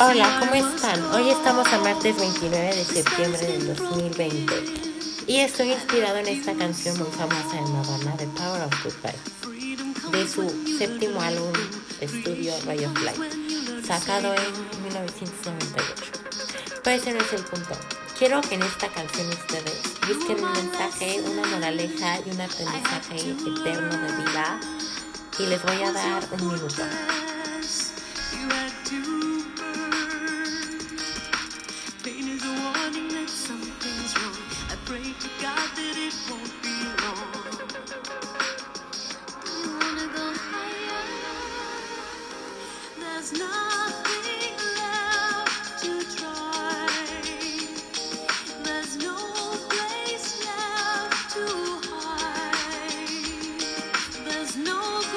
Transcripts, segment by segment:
Hola, ¿cómo están? Hoy estamos a martes 29 de septiembre del 2020 y estoy inspirado en esta canción muy famosa de Madonna, The Power of Goodbye, de su séptimo álbum estudio Ray of Light, sacado en 1998. Pero ese no es el punto. Quiero que en esta canción ustedes busquen un mensaje, una moraleja y un aprendizaje eterno de vida y les voy a dar un minuto.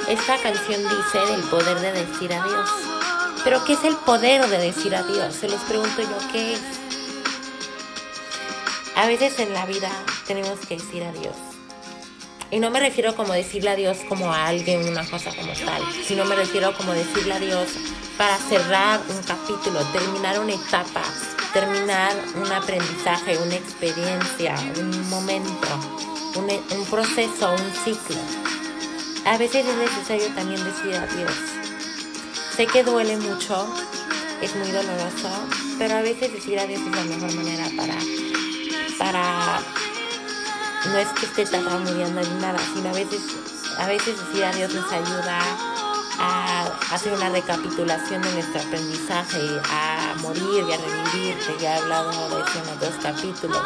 Esta canción dice del poder de decir adiós. Pero ¿qué es el poder de decir adiós? Se los pregunto yo, ¿qué es? A veces en la vida tenemos que decir adiós. Y no me refiero como decirle adiós como a alguien, una cosa como tal, sino me refiero como decirle adiós para cerrar un capítulo, terminar una etapa, terminar un aprendizaje, una experiencia, un momento, un, proceso, un ciclo. A veces es necesario también decir adiós. Sé que duele mucho, es muy doloroso, pero a veces decir adiós es la mejor manera para, para no es que esté tartamudeando ni nada, sino a veces, a veces decir adiós nos ayuda a hacer una recapitulación de nuestro aprendizaje, a morir y a revivir, que ya he hablado de eso en los dos capítulos,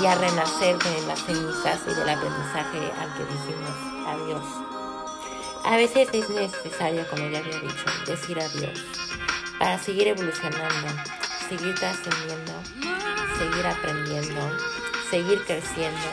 y a renacer de las cenizas y del aprendizaje al que dijimos adiós. A veces es necesario, como ya había dicho, decir adiós para seguir evolucionando, seguir trascendiendo, seguir aprendiendo, seguir creciendo